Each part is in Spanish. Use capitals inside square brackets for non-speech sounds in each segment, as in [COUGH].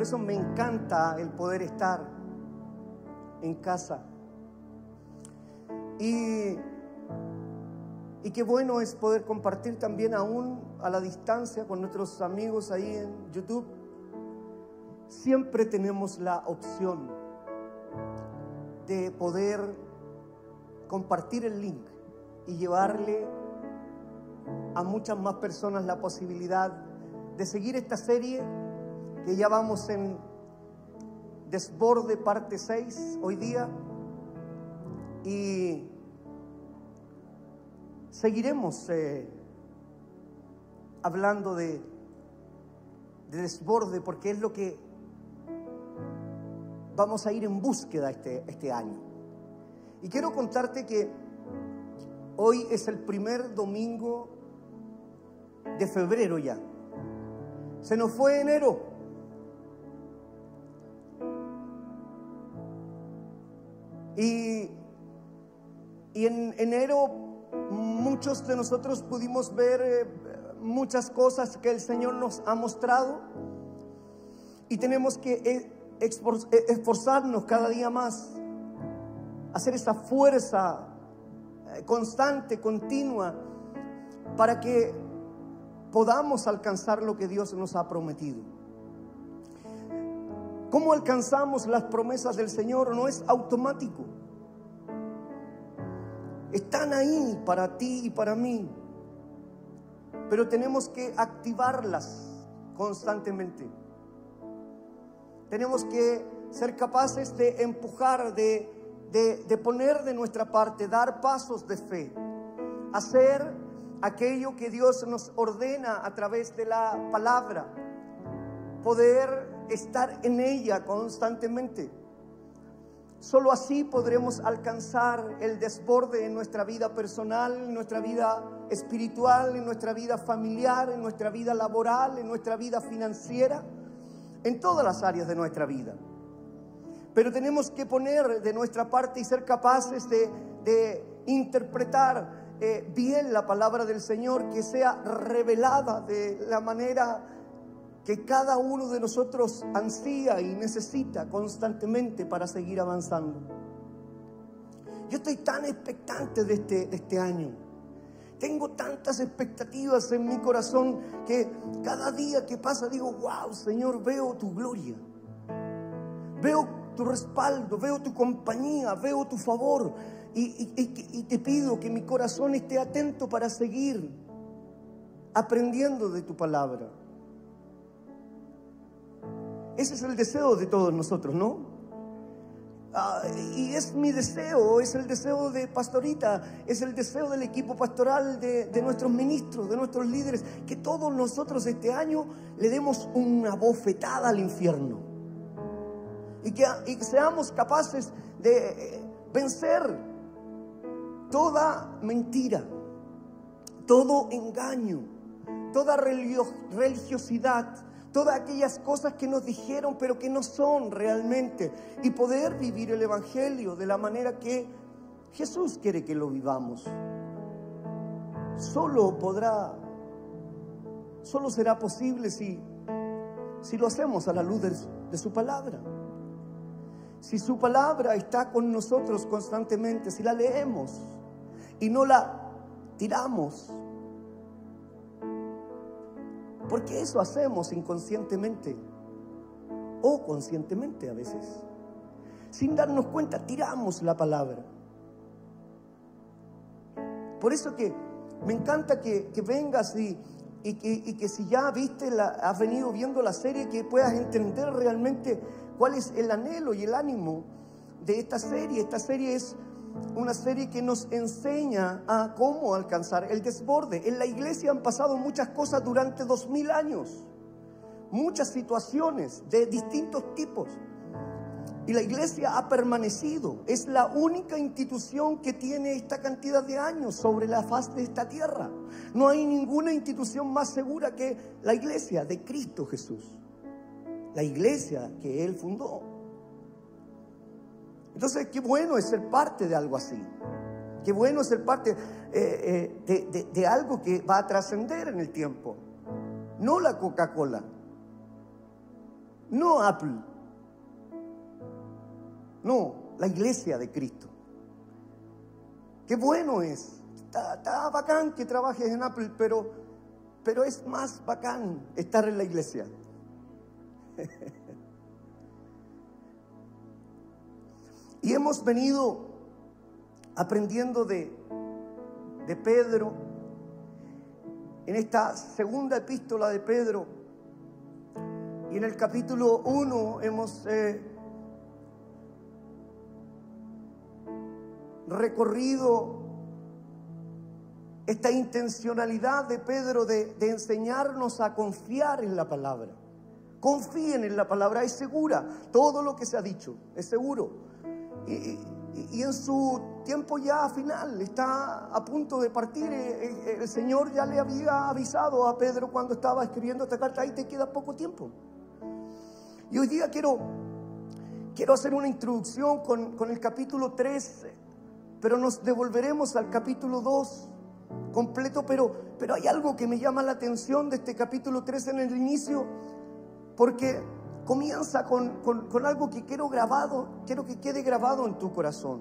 Por eso me encanta el poder estar en casa. Y, y qué bueno es poder compartir también aún a la distancia con nuestros amigos ahí en YouTube. Siempre tenemos la opción de poder compartir el link y llevarle a muchas más personas la posibilidad de seguir esta serie que ya vamos en desborde parte 6 hoy día y seguiremos eh, hablando de, de desborde porque es lo que vamos a ir en búsqueda este, este año. Y quiero contarte que hoy es el primer domingo de febrero ya. Se nos fue enero. Y, y en enero muchos de nosotros pudimos ver eh, muchas cosas que el Señor nos ha mostrado y tenemos que eh, eh, esforzarnos cada día más, hacer esa fuerza constante, continua, para que podamos alcanzar lo que Dios nos ha prometido. ¿Cómo alcanzamos las promesas del Señor? No es automático. Están ahí para ti y para mí. Pero tenemos que activarlas constantemente. Tenemos que ser capaces de empujar, de, de, poner de nuestra parte, dar pasos de fe, hacer aquello que Dios nos ordena a través de la palabra, poder estar en ella constantemente. Solo así podremos alcanzar el desborde en nuestra vida personal, en nuestra vida espiritual, en nuestra vida familiar, en nuestra vida laboral, en nuestra vida financiera, en todas las áreas de nuestra vida. Pero tenemos que poner de nuestra parte y ser capaces de, interpretar eh, bien la palabra del Señor, que sea revelada de la manera que cada uno de nosotros ansía y necesita constantemente para seguir avanzando. Yo estoy tan expectante de este, de este año. Tengo tantas expectativas en mi corazón que cada día que pasa digo, wow, Señor, veo tu gloria. Veo tu respaldo, veo tu compañía, veo tu favor. Y, y te pido que mi corazón esté atento para seguir aprendiendo de tu palabra. Ese es el deseo de todos nosotros, ¿no? Ah, y es mi deseo, es el deseo de Pastorita, es el deseo del equipo pastoral, de, nuestros ministros, de nuestros líderes, que todos nosotros este año le demos una bofetada al infierno. Y que, seamos capaces de eh, vencer toda mentira, todo engaño, toda religiosidad todas aquellas cosas que nos dijeron pero que no son realmente y poder vivir el Evangelio de la manera que Jesús quiere que lo vivamos. Solo podrá, solo será posible si, si lo hacemos a la luz de, de su palabra. Si su palabra está con nosotros constantemente, si la leemos y no la tiramos, porque eso hacemos inconscientemente o conscientemente a veces. Sin darnos cuenta, tiramos la palabra. Por eso que me encanta que, vengas y, y, que, si ya viste, la, has venido viendo la serie, que puedas entender realmente cuál es el anhelo y el ánimo de esta serie. Esta serie es una serie que nos enseña a cómo alcanzar el desborde. En la iglesia han pasado muchas cosas durante dos mil años, muchas situaciones de distintos tipos. Y la iglesia ha permanecido. Es la única institución que tiene esta cantidad de años sobre la faz de esta tierra. No hay ninguna institución más segura que la iglesia de Cristo Jesús. La iglesia que Él fundó. Entonces, qué bueno es ser parte de algo así. Qué bueno es ser parte eh, eh, de, algo que va a trascender en el tiempo. No la Coca-Cola. no Apple. No, la iglesia de Cristo. Qué bueno es. Está, bacán que trabajes en Apple, pero, pero es más bacán estar en la iglesia. [LAUGHS] y hemos venido aprendiendo de, de Pedro en esta segunda epístola de Pedro. Y en el capítulo 1 hemos eh, recorrido esta intencionalidad de Pedro de, enseñarnos a confiar en la palabra. Confíen en la palabra, es segura. Todo lo que se ha dicho es seguro. Y, en su tiempo ya final, está a punto de partir. Eh, eh, el, Señor ya le había avisado a Pedro cuando estaba escribiendo esta carta, ahí te queda poco tiempo. Y hoy día quiero, quiero hacer una introducción con, con el capítulo 3, pero nos devolveremos al capítulo 2 completo, pero, pero hay algo que me llama la atención de este capítulo 3 en el inicio, porque comienza con, algo que quiero grabado, quiero que quede grabado en tu corazón.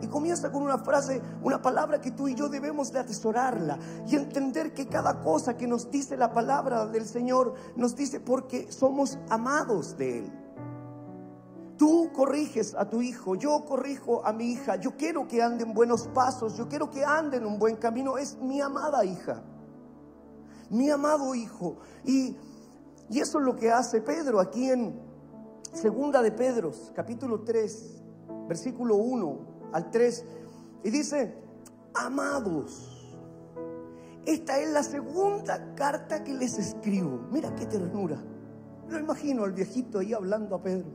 Y comienza con una frase, una palabra que tú y yo debemos de atesorarla y entender que cada cosa que nos dice la palabra del Señor nos dice porque somos amados de Él. Tú corriges a tu hijo, yo corrijo a mi hija, yo quiero que ande en buenos pasos, yo quiero que ande en un buen camino, es mi amada hija, mi amado hijo. Y y eso es lo que hace Pedro aquí en Segunda de Pedro, capítulo 3, versículo 1 al 3. Y dice, amados, esta es la segunda carta que les escribo. Mira qué ternura. Lo imagino al viejito ahí hablando a Pedro.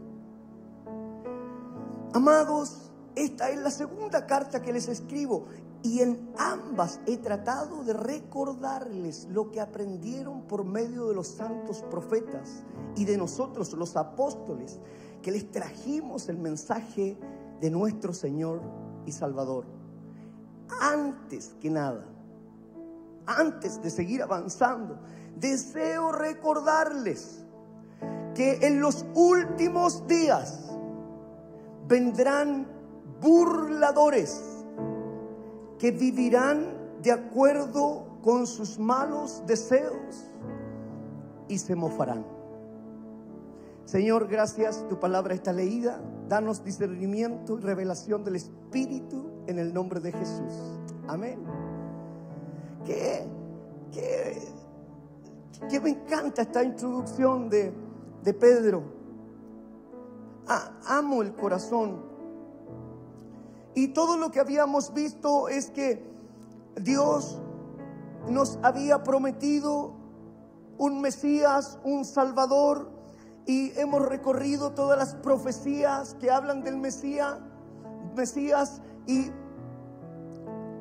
Amados, esta es la segunda carta que les escribo y en ambas he tratado de recordarles lo que aprendieron por medio de los santos profetas y de nosotros los apóstoles, que les trajimos el mensaje de nuestro Señor y Salvador. Antes que nada, antes de seguir avanzando, deseo recordarles que en los últimos días vendrán burladores que vivirán de acuerdo con sus malos deseos y se mofarán. Señor, gracias, tu palabra está leída. Danos discernimiento y revelación del Espíritu en el nombre de Jesús. Amén. Que, me encanta esta introducción de, de Pedro. Ah, amo el corazón y todo lo que habíamos visto es que Dios nos había prometido un Mesías, un Salvador, y hemos recorrido todas las profecías que hablan del Mesías, Mesías y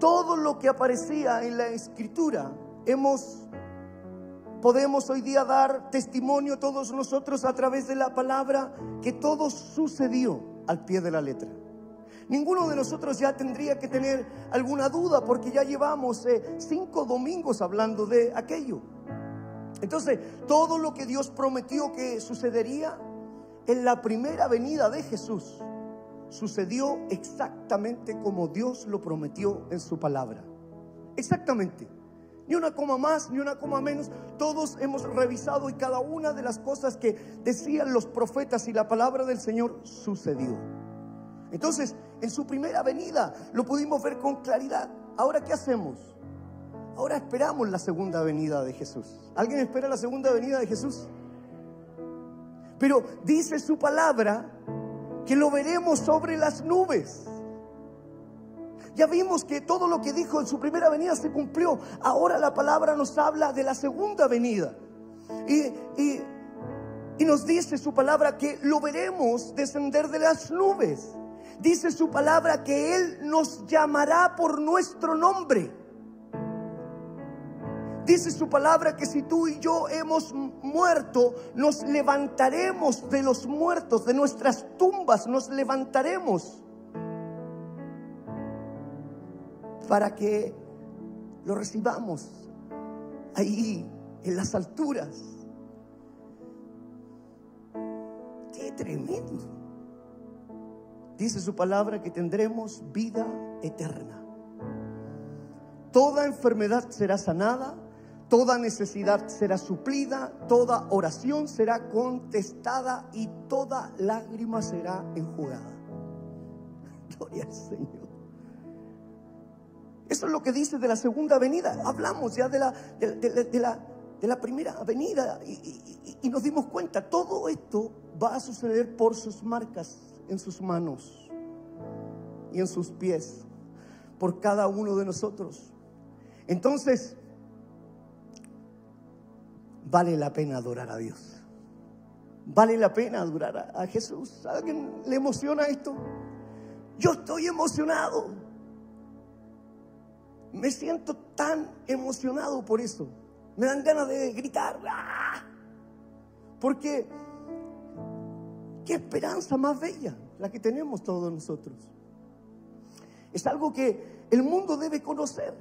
todo lo que aparecía en la escritura. Hemos podemos hoy día dar testimonio todos nosotros a través de la palabra que todo sucedió al pie de la letra. Ninguno de nosotros ya tendría que tener alguna duda porque ya llevamos eh, cinco domingos hablando de aquello. Entonces, todo lo que Dios prometió que sucedería en la primera venida de Jesús sucedió exactamente como Dios lo prometió en su palabra. Exactamente. Ni una coma más, ni una coma menos. Todos hemos revisado y cada una de las cosas que decían los profetas y la palabra del Señor sucedió. Entonces, en su primera venida lo pudimos ver con claridad. Ahora, ¿qué hacemos? Ahora esperamos la segunda venida de Jesús. ¿Alguien espera la segunda venida de Jesús? Pero dice su palabra que lo veremos sobre las nubes. Ya vimos que todo lo que dijo en su primera venida se cumplió. Ahora la palabra nos habla de la segunda venida. Y, y, y nos dice su palabra que lo veremos descender de las nubes. Dice su palabra que Él nos llamará por nuestro nombre. Dice su palabra que si tú y yo hemos muerto, nos levantaremos de los muertos, de nuestras tumbas, nos levantaremos para que lo recibamos ahí en las alturas. tremendo. Dice su palabra que tendremos vida eterna. Toda enfermedad será sanada, toda necesidad será suplida, toda oración será contestada y toda lágrima será enjugada. [LAUGHS] Gloria al Señor. Eso es lo que dice de la segunda venida. Hablamos ya de la, de, la, de la primera venida y, y nos dimos cuenta, todo esto va a suceder por sus marcas en sus manos y en sus pies, por cada uno de nosotros. Entonces, vale la pena adorar a Dios. Vale la pena adorar a, Jesús. ¿A alguien le emociona esto? Yo estoy emocionado. Me siento tan emocionado por eso. Me dan ganas de gritar. ¡Ah! Porque qué esperanza más bella la que tenemos todos nosotros. Es algo que el mundo debe conocer.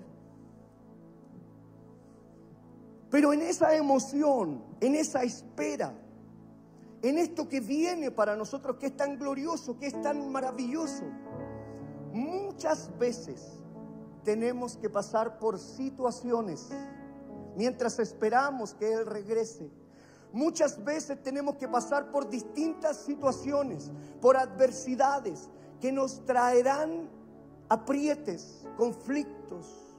Pero en esa emoción, en esa espera, en esto que viene para nosotros, que es tan glorioso, que es tan maravilloso, muchas veces tenemos que pasar por situaciones mientras esperamos que Él regrese. Muchas veces tenemos que pasar por distintas situaciones, por adversidades que nos traerán aprietes, conflictos.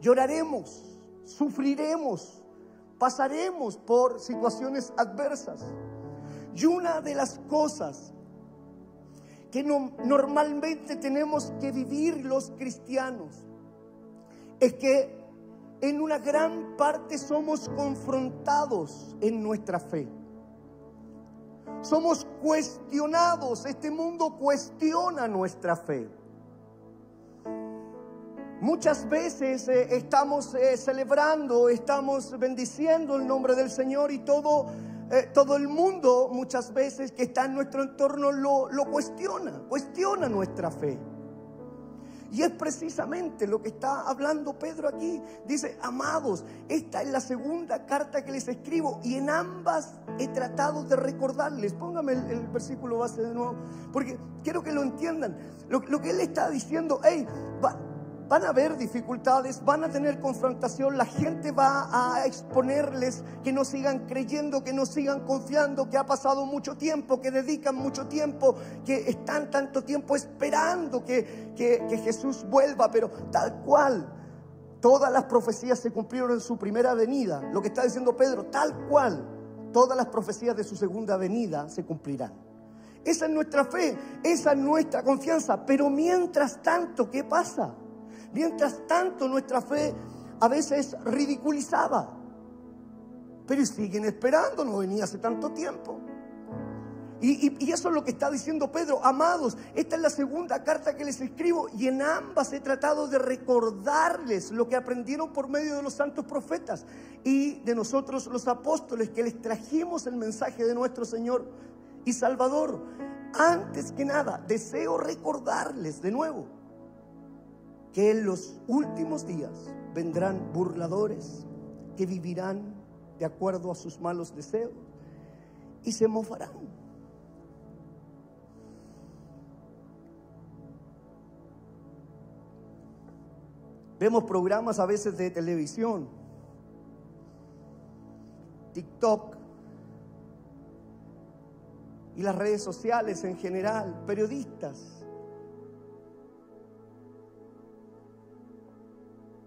Lloraremos, sufriremos, pasaremos por situaciones adversas. Y una de las cosas que normalmente tenemos que vivir los cristianos es que en una gran parte somos confrontados en nuestra fe. Somos cuestionados, este mundo cuestiona nuestra fe. Muchas veces eh, estamos eh, celebrando, estamos bendiciendo el nombre del Señor y todo, eh, todo el mundo muchas veces que está en nuestro entorno lo, lo cuestiona, cuestiona nuestra fe. Y es precisamente lo que está hablando Pedro aquí. Dice, amados, esta es la segunda carta que les escribo y en ambas he tratado de recordarles. Póngame el, versículo base de nuevo, porque quiero que lo entiendan. Lo, lo que él está diciendo, hey, va, Van a haber dificultades, van a tener confrontación, la gente va a exponerles que no sigan creyendo, que no sigan confiando, que ha pasado mucho tiempo, que dedican mucho tiempo, que están tanto tiempo esperando que, Jesús vuelva, pero tal cual. Todas las profecías se cumplieron en su primera venida. Lo que está diciendo Pedro, tal cual, todas las profecías de su segunda venida se cumplirán. Esa es nuestra fe, esa es nuestra confianza. Pero mientras tanto, ¿qué pasa? Mientras tanto nuestra fe a veces es ridiculizada. Pero siguen esperando, no venía hace tanto tiempo. Y, y, eso es lo que está diciendo Pedro. Amados, esta es la segunda carta que les escribo y en ambas he tratado de recordarles lo que aprendieron por medio de los santos profetas y de nosotros los apóstoles que les trajimos el mensaje de nuestro Señor y Salvador. Antes que nada, deseo recordarles de nuevo que en los últimos días vendrán burladores que vivirán de acuerdo a sus malos deseos y se mofarán. Vemos programas a veces de televisión, TikTok y las redes sociales en general, periodistas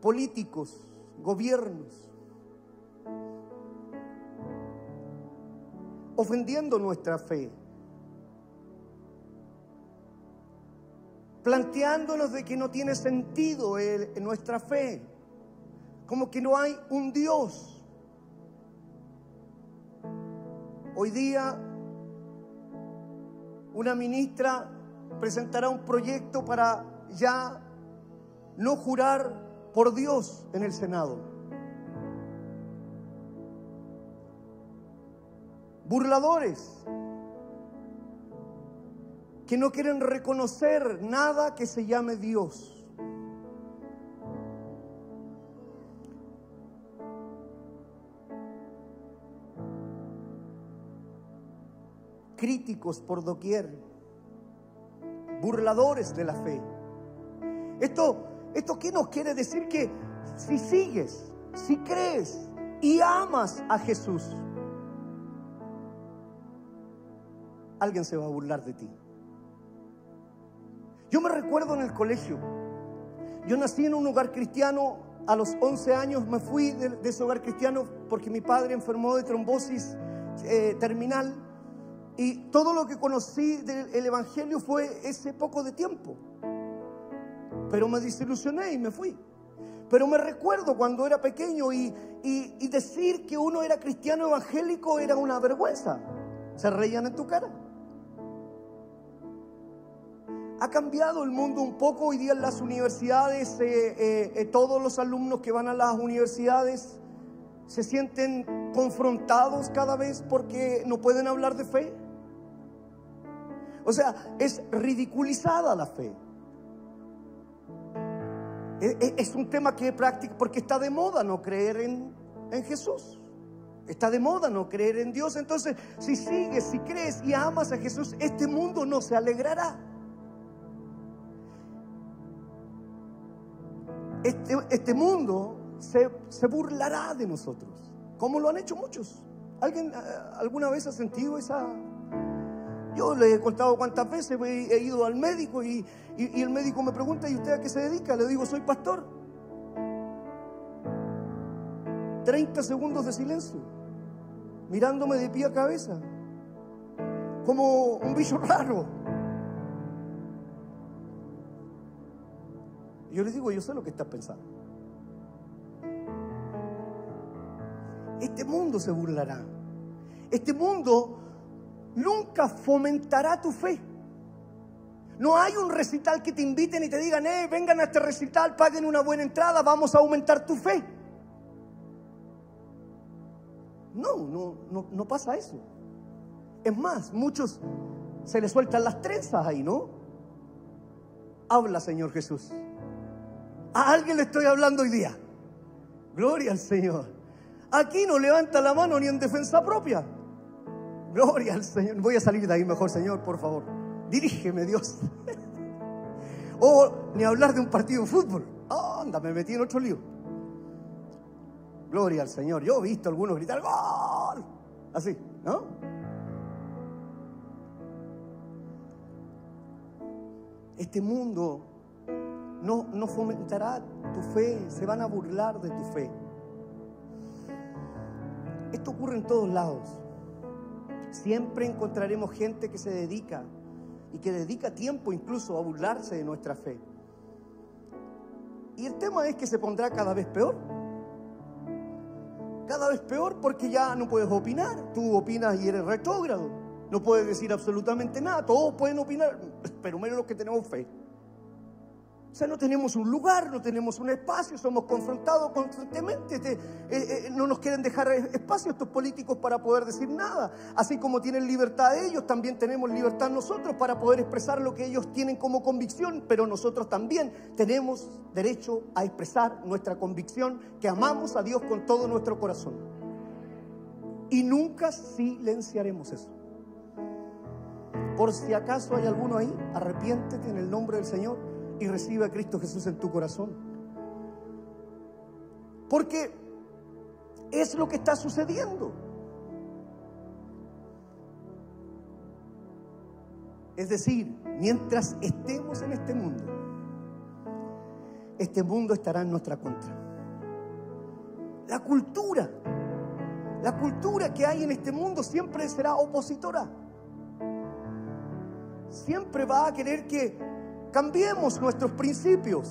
políticos, gobiernos, ofendiendo nuestra fe, planteándonos de que no tiene sentido nuestra fe, como que no hay un Dios. Hoy día una ministra presentará un proyecto para ya no jurar por Dios en el Senado. Burladores que no quieren reconocer nada que se llame Dios. críticos por doquier, burladores de la fe. Esto, ¿Esto qué nos quiere decir? Que si sigues, si crees y amas a Jesús, alguien se va a burlar de ti. Yo me recuerdo en el colegio, yo nací en un hogar cristiano, a los 11 años me fui de, ese hogar cristiano porque mi padre enfermó de trombosis eh, terminal y todo lo que conocí del Evangelio fue ese poco de tiempo. Pero me desilusioné y me fui. Pero me recuerdo cuando era pequeño y, y decir que uno era cristiano evangélico era una vergüenza. Se reían en tu cara. Ha cambiado el mundo un poco hoy día en las universidades. Eh, eh, eh, todos los alumnos que van a las universidades se sienten confrontados cada vez porque no pueden hablar de fe. O sea, es ridiculizada la fe. Es, un tema que es práctico porque está de moda no creer en, en Jesús. Está de moda no creer en Dios. Entonces, si sigues, si crees y amas a Jesús, este mundo no se alegrará. este, este mundo se, se, burlará de nosotros, como lo han hecho muchos. ¿Alguien eh, alguna vez ha sentido esa... Yo le he contado cuántas veces he, ido al médico y, y, el médico me pregunta, ¿y usted a qué se dedica? Le digo, soy pastor. 30 segundos de silencio, mirándome de pie a cabeza, como un bicho [LAUGHS] raro. Yo les digo, yo sé lo que estás pensando. Este mundo se burlará. Este mundo nunca fomentará tu fe. No hay un recital que te inviten y te digan, eh, vengan a este recital, paguen una buena entrada, vamos a aumentar tu fe. No, no, no, no pasa eso. Es más, muchos se les sueltan las trenzas ahí, ¿no? Habla, Señor Jesús. A alguien le estoy hablando hoy día. Gloria al Señor. Aquí no levanta la mano ni en defensa propia. Gloria al Señor. Voy a salir de ahí mejor, Señor, por favor. Dirígeme, Dios. [LAUGHS] o ni hablar de un partido de fútbol. anda, me metí en otro lío. Gloria al Señor. Yo he visto a algunos gritar ¡Gol! Así, ¿no? Este mundo no, no fomentará tu fe, se van a burlar de tu fe. Esto ocurre en todos lados. Siempre encontraremos gente que se dedica y que dedica tiempo incluso a burlarse de nuestra fe. Y el tema es que se pondrá cada vez peor. Cada vez peor porque ya no puedes opinar. Tú opinas y eres retrógrado. No puedes decir absolutamente nada. Todos pueden opinar, pero menos los que tenemos fe. O sea, no tenemos un lugar, no tenemos un espacio, somos confrontados constantemente. Eh, eh, no nos quieren dejar espacio estos políticos para poder decir nada. Así como tienen libertad ellos, también tenemos libertad nosotros para poder expresar lo que ellos tienen como convicción, pero nosotros también tenemos derecho a expresar nuestra convicción que amamos a Dios con todo nuestro corazón. Y nunca silenciaremos eso. Por si acaso hay alguno ahí, arrepiéntete en el nombre del Señor y recibe a Cristo Jesús en tu corazón. Porque es lo que está sucediendo. Es decir, mientras estemos en este mundo, este mundo estará en nuestra contra. La cultura, la cultura que hay en este mundo siempre será opositora. Siempre va a querer que Cambiemos nuestros principios,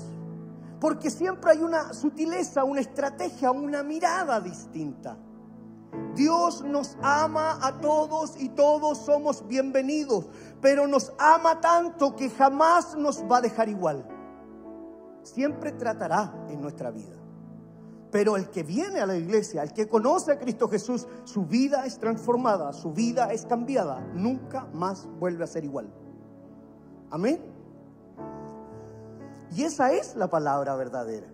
porque siempre hay una sutileza, una estrategia, una mirada distinta. Dios nos ama a todos y todos somos bienvenidos, pero nos ama tanto que jamás nos va a dejar igual. Siempre tratará en nuestra vida. Pero el que viene a la iglesia, el que conoce a Cristo Jesús, su vida es transformada, su vida es cambiada, nunca más vuelve a ser igual. Amén. Y esa es la palabra verdadera.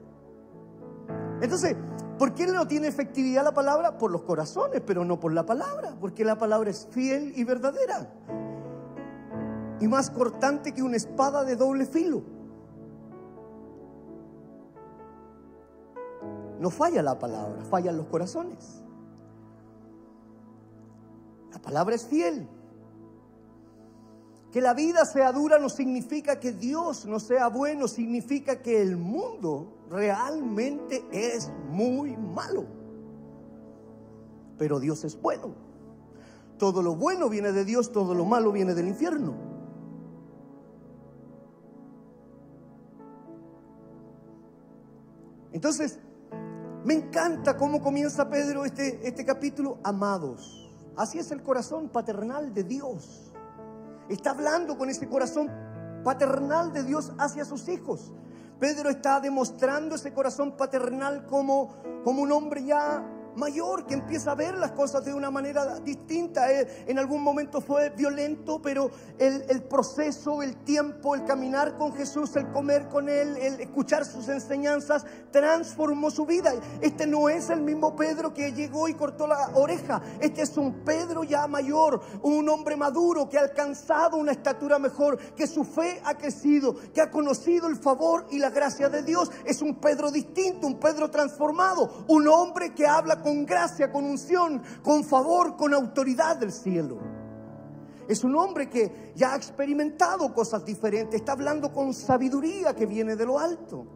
Entonces, ¿Por qué no tiene efectividad la palabra? Por los corazones, pero no por la palabra, porque la palabra es fiel y verdadera. Y más cortante que una espada de doble filo. No falla la palabra, fallan los corazones. La palabra es fiel. Que la vida sea dura no significa que Dios no sea bueno, significa que el mundo realmente es muy malo. Pero Dios es bueno. Todo lo bueno viene de Dios, todo lo malo viene del infierno. Entonces, me encanta cómo comienza Pedro este, este capítulo, amados. Así es el corazón paternal de Dios. Está hablando con ese corazón paternal de Dios hacia sus hijos. Pedro está demostrando ese corazón paternal como, como un hombre ya mayor que empieza a ver las cosas de una manera distinta. en algún momento fue violento, pero el, el, proceso, el tiempo, el caminar con Jesús, el comer con Él, el escuchar sus enseñanzas, transformó su vida. Este no es el mismo Pedro que llegó y cortó la oreja. Este es un Pedro ya mayor, un hombre maduro que ha alcanzado una estatura mejor, que su fe ha crecido, que ha conocido el favor y la gracia de Dios. Es un Pedro distinto, un Pedro transformado, un hombre que habla con gracia, con unción, con favor, con autoridad del cielo. Es un hombre que ya ha experimentado cosas diferentes, está hablando con sabiduría que viene de lo alto.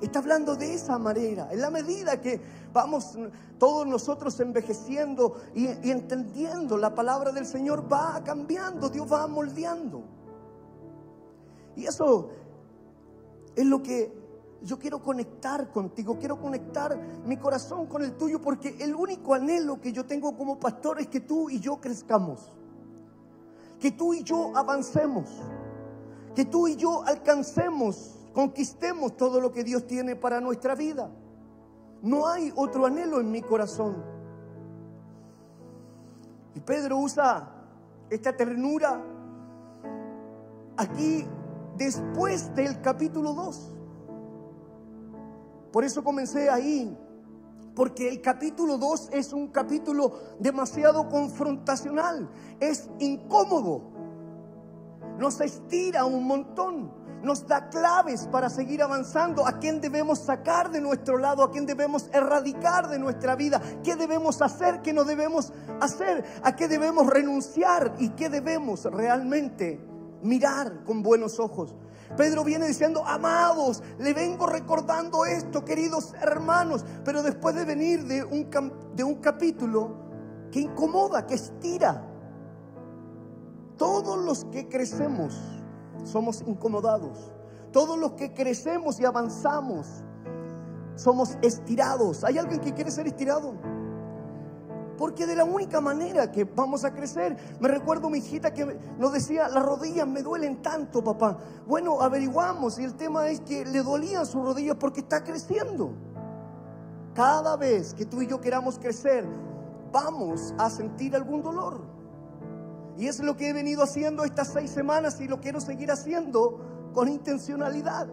Está hablando de esa manera. En la medida que vamos todos nosotros envejeciendo y, y, entendiendo la palabra del Señor, va cambiando, Dios va moldeando. Y eso es lo que yo quiero conectar contigo, quiero conectar mi corazón con el tuyo, porque el único anhelo que yo tengo como pastor es que tú y yo crezcamos, que tú y yo avancemos, que tú y yo alcancemos, conquistemos todo lo que Dios tiene para nuestra vida. No hay otro anhelo en mi corazón. Y Pedro usa esta ternura aquí después del capítulo 2. Por eso comencé ahí, porque el capítulo 2 es un capítulo demasiado confrontacional, es incómodo, nos estira un montón, nos da claves para seguir avanzando, a quién debemos sacar de nuestro lado, a quién debemos erradicar de nuestra vida, qué debemos hacer, qué no debemos hacer, a qué debemos renunciar y qué debemos realmente mirar con buenos ojos. Pedro viene diciendo, amados, le vengo recordando esto, queridos hermanos, pero después de venir de un, de un capítulo que incomoda, que estira, todos los que crecemos somos incomodados, todos los que crecemos y avanzamos somos estirados. ¿Hay alguien que quiere ser estirado? Porque de la única manera que vamos a crecer, me recuerdo mi hijita que nos decía, las rodillas me duelen tanto, papá. Bueno, averiguamos y el tema es que le dolían sus rodillas porque está creciendo. Cada vez que tú y yo queramos crecer, vamos a sentir algún dolor. Y es lo que he venido haciendo estas seis semanas y lo quiero seguir haciendo con intencionalidad,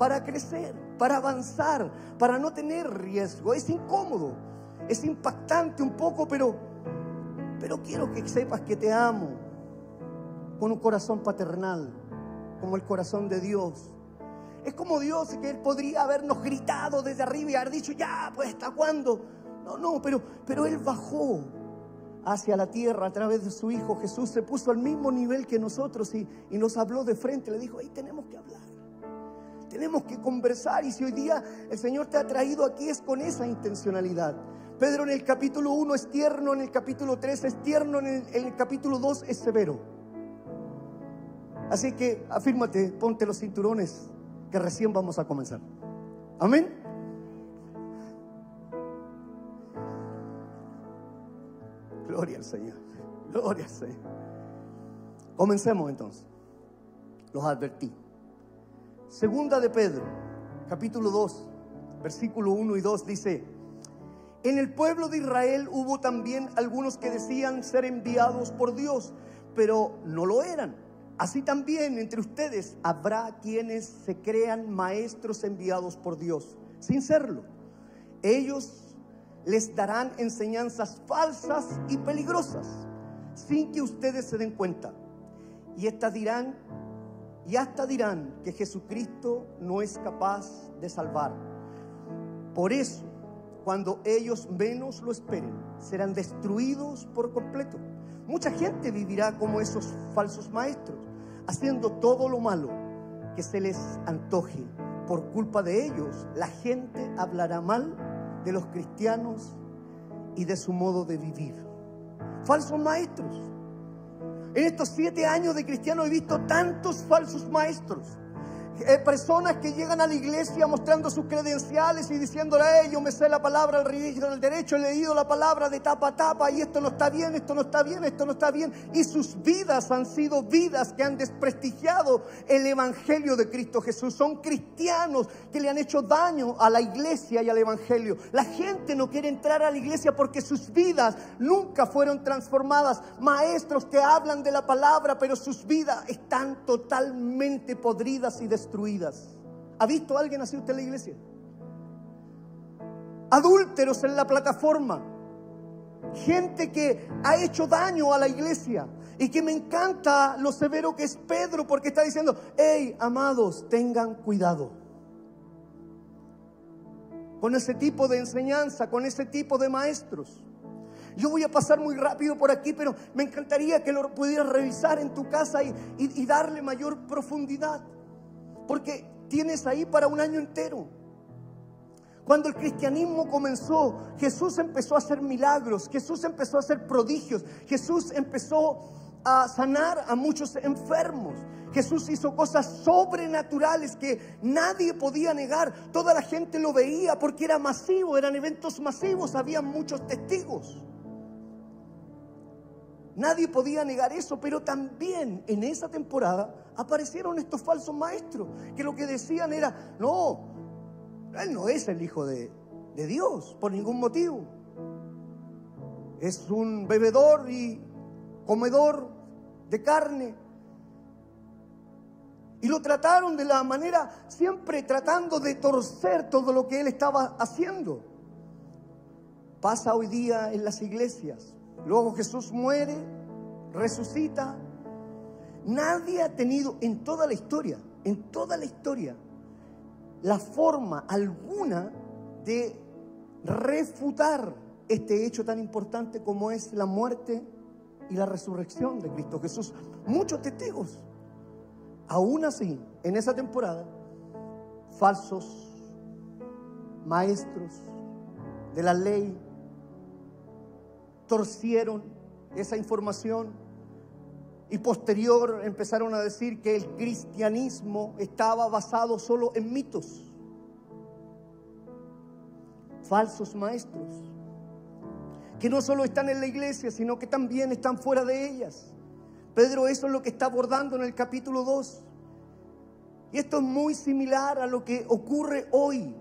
para crecer, para avanzar, para no tener riesgo. Es incómodo es impactante un poco, pero, pero quiero que sepas que te amo con un corazón paternal, como el corazón de Dios. Es como Dios que Él podría habernos gritado desde arriba y haber dicho, ya, pues hasta cuándo. No, no, pero, pero Él bajó hacia la tierra a través de su Hijo Jesús, se puso al mismo nivel que nosotros y, y nos habló de frente, le dijo, ahí tenemos que hablar. Tenemos que conversar y si hoy día el Señor te ha traído aquí es con esa intencionalidad. Pedro en el capítulo 1 es tierno, en el capítulo 3 es tierno, en el, capítulo 2 es severo. Así que afírmate, ponte los cinturones, que recién vamos a comenzar. Amén. Gloria al Señor. Gloria al Señor. Comencemos entonces. Los advertí. Segunda de Pedro, capítulo 2, versículo 1 y 2 dice, en el pueblo de Israel hubo también algunos que decían ser enviados por Dios, pero no lo eran. Así también entre ustedes habrá quienes se crean maestros enviados por Dios, sin serlo. ellos les darán enseñanzas falsas y peligrosas sin que ustedes se den cuenta. Y estas dirán, y hasta dirán que Jesucristo no es capaz de salvar. Por eso, cuando ellos menos lo esperen, serán destruidos por completo. Mucha gente vivirá como esos falsos maestros, haciendo todo lo malo que se les antoje. Por culpa de ellos, la gente hablará mal de los cristianos y de su modo de vivir. Falsos maestros. En estos siete años de cristiano he visto tantos falsos maestros eh, personas que llegan a la iglesia mostrando sus credenciales y diciéndole, hey, yo me sé la palabra del derecho, he leído la palabra de tapa a tapa y esto no está bien, esto no está bien, esto no está bien. Y sus vidas han sido vidas que han desprestigiado el Evangelio de Cristo Jesús. Son cristianos que le han hecho daño a la iglesia y al Evangelio. La gente no quiere entrar a la iglesia porque sus vidas nunca fueron transformadas. Maestros que hablan de la palabra, pero sus vidas están totalmente podridas y destruidas destruidas. ¿Ha visto alguien así usted en la iglesia? Adúlteros en la plataforma. Gente que ha hecho daño a la iglesia. Y que me encanta lo severo que es Pedro porque está diciendo, hey, amados, tengan cuidado. Con ese tipo de enseñanza, con ese tipo de maestros. Yo voy a pasar muy rápido por aquí, pero me encantaría que lo pudieras revisar en tu casa y darle mayor profundidad porque tienes ahí para un año entero. Cuando el cristianismo comenzó, Jesús empezó a hacer milagros, Jesús empezó a hacer prodigios, Jesús empezó a sanar a muchos enfermos. Jesús hizo cosas sobrenaturales que nadie podía negar. Toda la gente lo veía porque era masivo, eran eventos masivos, había muchos testigos. Nadie podía negar eso, pero también en esa temporada aparecieron estos falsos maestros que lo que decían era, no, él no es el hijo de, Dios por ningún motivo. Es un bebedor y comedor de carne. Y lo trataron de la manera, siempre tratando de torcer todo lo que él estaba haciendo. Pasa hoy día en las iglesias. Luego Jesús muere, resucita. Nadie ha tenido en toda la historia, en toda la historia, la forma alguna de refutar este hecho tan importante como es la muerte y la resurrección de Cristo Jesús. Muchos testigos. Aún así, en esa temporada, falsos maestros de la ley torcieron esa información y posterior empezaron a decir que el cristianismo estaba basado solo en mitos, falsos maestros, que no solo están en la iglesia, sino que también están fuera de ellas. Pedro eso es lo que está abordando en el capítulo 2. Y esto es muy similar a lo que ocurre hoy,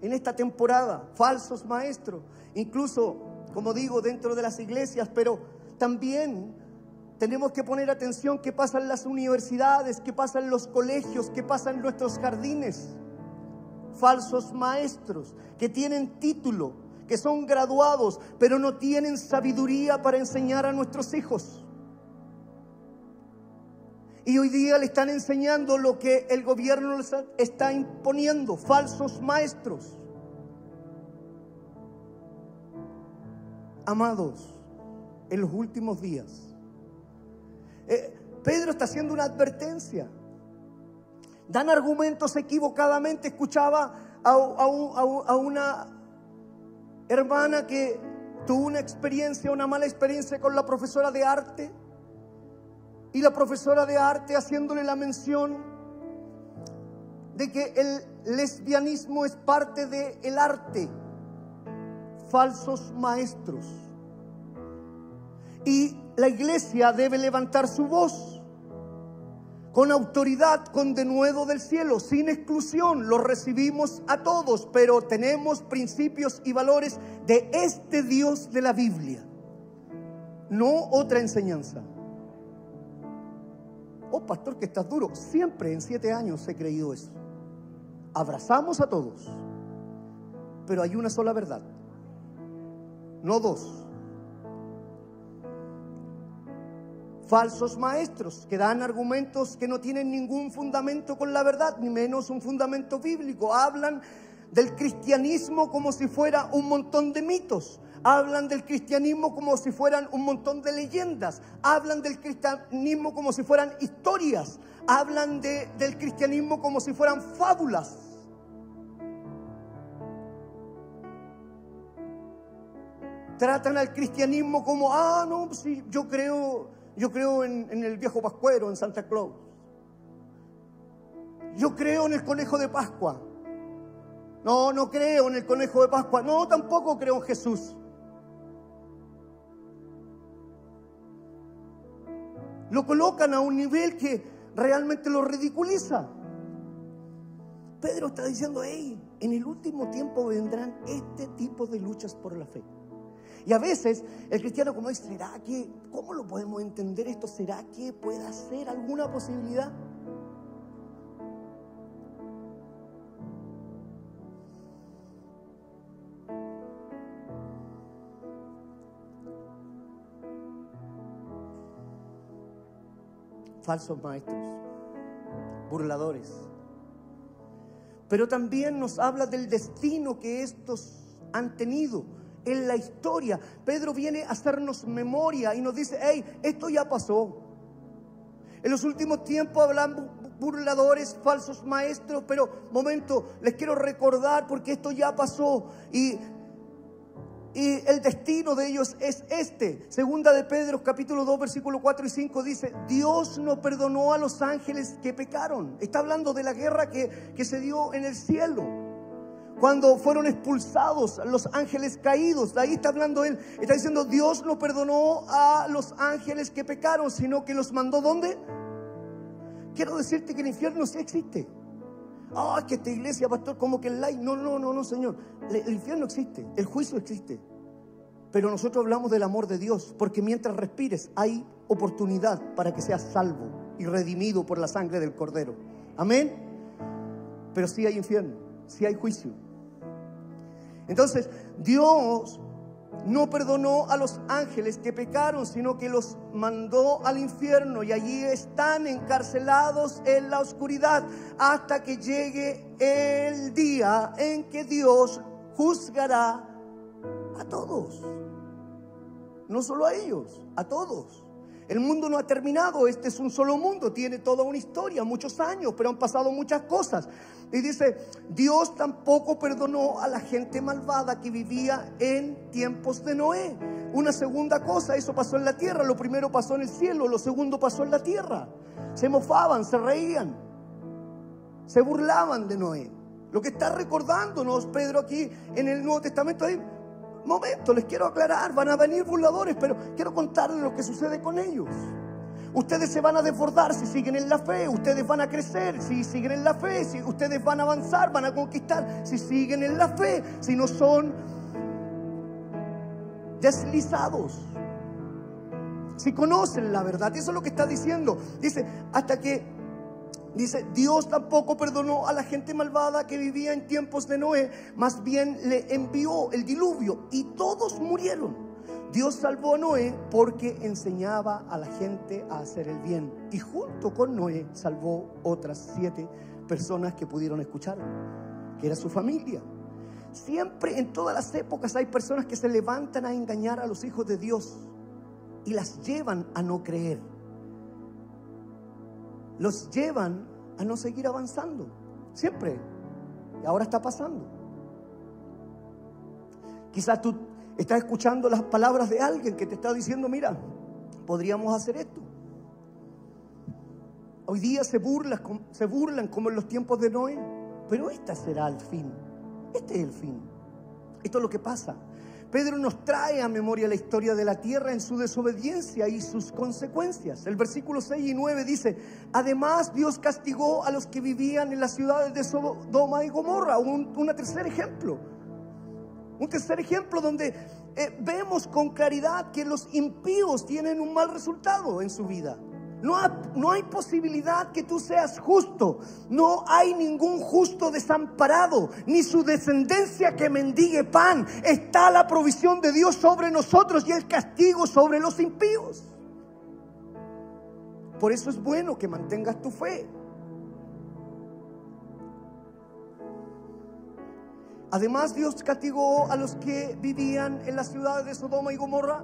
en esta temporada, falsos maestros, incluso como digo, dentro de las iglesias, pero también tenemos que poner atención qué pasa en las universidades, qué pasa en los colegios, qué pasa en nuestros jardines. Falsos maestros que tienen título, que son graduados, pero no tienen sabiduría para enseñar a nuestros hijos. Y hoy día le están enseñando lo que el gobierno les está imponiendo, falsos maestros. Amados, en los últimos días, eh, Pedro está haciendo una advertencia. Dan argumentos equivocadamente. Escuchaba a, a una hermana que tuvo una experiencia, una mala experiencia con la profesora de arte. Y la profesora de arte haciéndole la mención de que el lesbianismo es parte del el arte falsos maestros. Y la iglesia debe levantar su voz con autoridad, con denuedo del cielo, sin exclusión. Los recibimos a todos, pero tenemos principios y valores de este Dios de la Biblia, no otra enseñanza. Oh, pastor, que estás duro. Siempre en siete años he creído eso. Abrazamos a todos pero hay una sola verdad, no dos. Falsos maestros que dan argumentos que no tienen ningún fundamento con la verdad, ni menos un fundamento bíblico. Hablan del cristianismo como si fuera un montón de mitos. Hablan del cristianismo como si fueran un montón de leyendas. Hablan del cristianismo como si fueran historias. Hablan de, del cristianismo como si fueran fábulas. Tratan al cristianismo como, ah, no, sí, yo creo, yo creo en, en el viejo Pascuero, en Santa Claus. Yo creo en el conejo de Pascua. No, no creo en el conejo de Pascua. No, tampoco creo en Jesús. Lo colocan a un nivel que realmente lo ridiculiza. Pedro está diciendo, hey, en el último tiempo vendrán este tipo de luchas por la fe. Y a veces el cristiano como dice, ¿será que, cómo lo podemos entender esto? ¿Será que pueda ser alguna posibilidad? falsos maestros, burladores. Pero también nos habla del destino que estos han tenido en la historia. Pedro viene a hacernos memoria y nos dice, hey, esto ya pasó. En los últimos tiempos hablan burladores, falsos maestros, pero momento, les quiero recordar porque esto ya pasó y y el destino de ellos es este. Segunda de Pedro, capítulo 2, versículo 4 y 5 dice, Dios no perdonó a los ángeles que pecaron. Está hablando de la guerra que, que se dio en el cielo. Cuando fueron expulsados los ángeles caídos, ahí está hablando él. Está diciendo, Dios no perdonó a los ángeles que pecaron, sino que los mandó ¿dónde? Quiero decirte que el infierno sí existe. Ah, que esta iglesia, pastor, como que el like. No, no, no, no, Señor. El infierno existe, el juicio existe. Pero nosotros hablamos del amor de Dios, porque mientras respires hay oportunidad para que seas salvo y redimido por la sangre del Cordero. Amén. Pero sí hay infierno, sí hay juicio. Entonces, Dios no perdonó a los ángeles que pecaron, sino que los mandó al infierno y allí están encarcelados en la oscuridad hasta que llegue el día en que Dios juzgará a todos. No solo a ellos, a todos. El mundo no ha terminado, este es un solo mundo, tiene toda una historia, muchos años, pero han pasado muchas cosas. Y dice, Dios tampoco perdonó a la gente malvada que vivía en tiempos de Noé. Una segunda cosa, eso pasó en la tierra, lo primero pasó en el cielo, lo segundo pasó en la tierra. Se mofaban, se reían, se burlaban de Noé. Lo que está recordándonos Pedro aquí en el Nuevo Testamento, ahí, momento, les quiero aclarar, van a venir burladores, pero quiero contarles lo que sucede con ellos. Ustedes se van a desbordar si siguen en la fe, ustedes van a crecer si siguen en la fe, si ustedes van a avanzar, van a conquistar si siguen en la fe, si no son deslizados. Si conocen la verdad, eso es lo que está diciendo. Dice, hasta que Dice, Dios tampoco perdonó a la gente malvada que vivía en tiempos de Noé, más bien le envió el diluvio y todos murieron. Dios salvó a Noé porque enseñaba a la gente a hacer el bien. Y junto con Noé salvó otras siete personas que pudieron escuchar, que era su familia. Siempre en todas las épocas hay personas que se levantan a engañar a los hijos de Dios y las llevan a no creer. Los llevan a no seguir avanzando. Siempre. Y ahora está pasando. Quizás tú Estás escuchando las palabras de alguien que te está diciendo, mira, podríamos hacer esto. Hoy día se burlan, se burlan como en los tiempos de Noé, pero este será el fin. Este es el fin. Esto es lo que pasa. Pedro nos trae a memoria la historia de la tierra en su desobediencia y sus consecuencias. El versículo 6 y 9 dice, además Dios castigó a los que vivían en las ciudades de Sodoma y Gomorra. Un, un tercer ejemplo. Un tercer ejemplo donde eh, vemos con claridad que los impíos tienen un mal resultado en su vida. No, no, hay posibilidad que tú seas justo. No hay ningún justo desamparado, ni su descendencia que mendigue pan. Está la provisión de Dios sobre nosotros y el castigo sobre los impíos. Por eso es bueno que mantengas tu fe. Además, Dios castigó a los que vivían en las ciudades de Sodoma y Gomorra,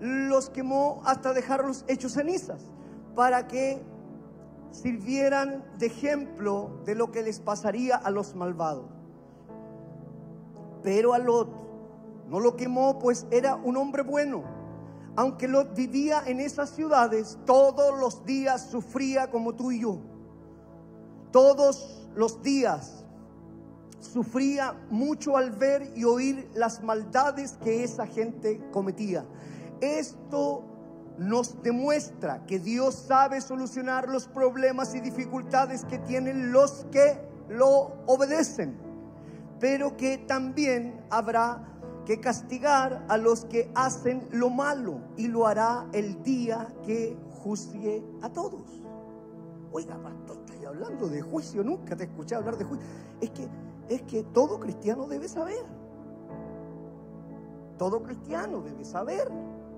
los quemó hasta dejarlos hechos cenizas, para que sirvieran de ejemplo de lo que les pasaría a los malvados. Pero a Lot no lo quemó, pues era un hombre bueno. Aunque Lot vivía en esas ciudades, todos los días sufría como tú y yo. Todos los días sufría mucho al ver y oír las maldades que esa gente cometía. Esto nos demuestra que Dios sabe solucionar los problemas y dificultades que tienen los que lo obedecen, pero que también habrá que castigar a los que hacen lo malo y lo hará el día que juzgue a todos. Oiga, pastor, estoy hablando de juicio, nunca te escuché hablar de juicio. Es que es que todo cristiano debe saber. Todo cristiano debe saber.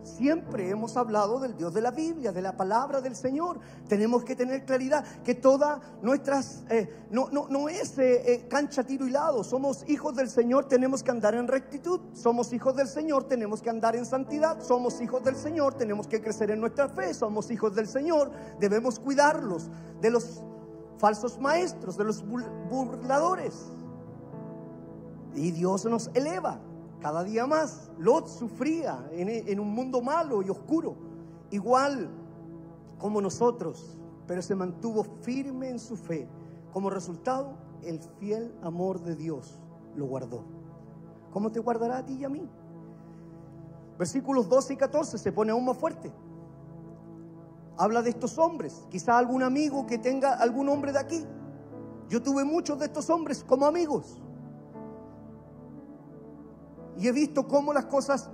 Siempre hemos hablado del Dios de la Biblia, de la palabra del Señor. Tenemos que tener claridad que toda nuestras, eh, no, no, no, es eh, eh, cancha tiro y lado. Somos hijos del Señor, tenemos que andar en rectitud. Somos hijos del Señor, tenemos que andar en santidad. Somos hijos del Señor, tenemos que crecer en nuestra fe. Somos hijos del Señor, debemos cuidarlos de los falsos maestros, de los burladores. Y Dios nos eleva cada día más. Lot sufría en, un mundo malo y oscuro, igual como nosotros, pero se mantuvo firme en su fe. Como resultado, el fiel amor de Dios lo guardó. ¿Cómo te guardará a ti y a mí? Versículos 12 y 14 se pone aún más fuerte. Habla de estos hombres. Quizá algún amigo que tenga algún hombre de aquí. Yo tuve muchos de estos hombres como amigos. Y he visto cómo las cosas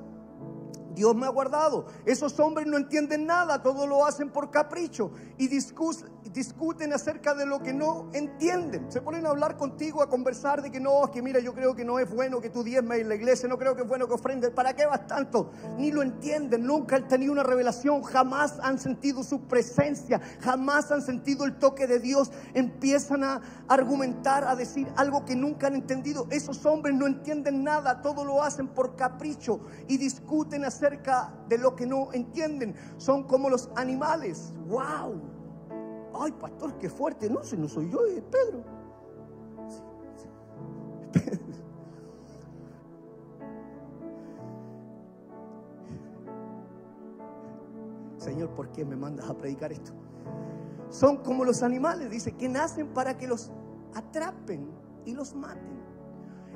Dios me ha guardado. Esos hombres no entienden nada, todo lo hacen por capricho y discuten acerca de lo que no entienden. Se ponen a hablar contigo, a conversar de que no, es que mira, yo creo que no es bueno que tú diezmes en la iglesia, no creo que es bueno que ofrendes. ¿Para qué vas tanto? Ni lo entienden, nunca han tenido una revelación, jamás han sentido su presencia, jamás han sentido el toque de Dios. Empiezan a argumentar, a decir algo que nunca han entendido. Esos hombres no entienden nada, todo lo hacen por capricho y discuten acerca de lo que no entienden. Son como los animales. ¡Wow! Ay, pastor, qué fuerte. No, si no soy yo, es Pedro. [LAUGHS] Señor, ¿por qué me mandas a predicar esto? Son como los animales, dice, que nacen para que los atrapen y los maten.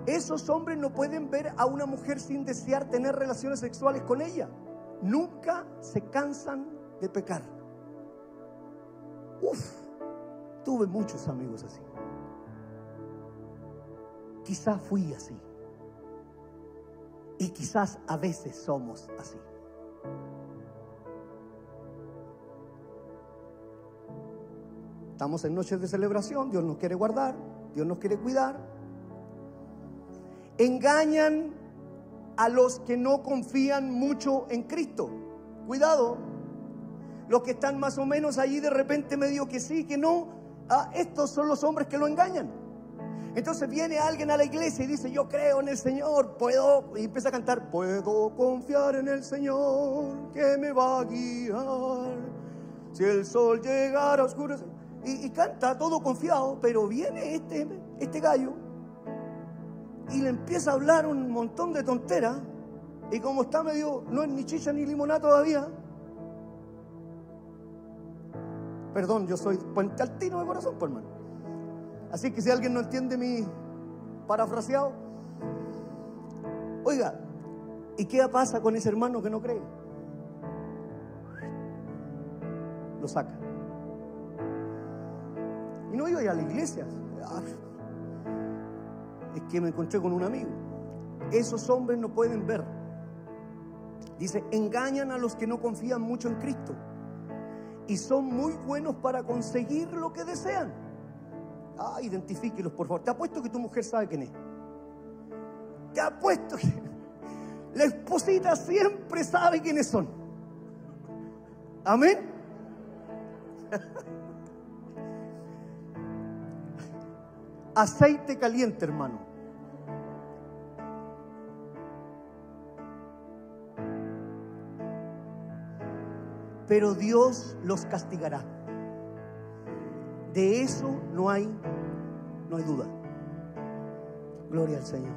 Esos hombres no pueden ver a una mujer sin desear tener relaciones sexuales con ella. Nunca se cansan de pecar. Uf, tuve muchos amigos así. Quizás fui así. Y quizás a veces somos así. Estamos en noches de celebración, Dios nos quiere guardar, Dios nos quiere cuidar, engañan a los que no confían mucho en Cristo. Cuidado, los que están más o menos allí de repente medio que sí, que no, ah, estos son los hombres que lo engañan. Entonces viene alguien a la iglesia y dice, yo creo en el Señor, puedo, y empieza a cantar, puedo confiar en el Señor que me va a guiar. Si el sol llegara a. Y, y canta todo confiado, pero viene este, este gallo y le empieza a hablar un montón de tonteras. Y como está medio, no es ni chicha ni limonada todavía. Perdón, yo soy puente altino de corazón, por hermano. Así que si alguien no entiende mi parafraseado, oiga, ¿y qué pasa con ese hermano que no cree? Lo saca. Y no iba a a la iglesia es que me encontré con un amigo. Esos hombres no pueden ver. Dice, engañan a los que no confían mucho en Cristo y son muy buenos para conseguir lo que desean. Ah, identifíquelos, por favor. Te apuesto que tu mujer sabe quién es. Te apuesto que [LAUGHS] la esposita siempre sabe quiénes son. Amén. [LAUGHS] Aceite caliente, hermano. Pero Dios los castigará. De eso no hay, no hay duda. Gloria al Señor.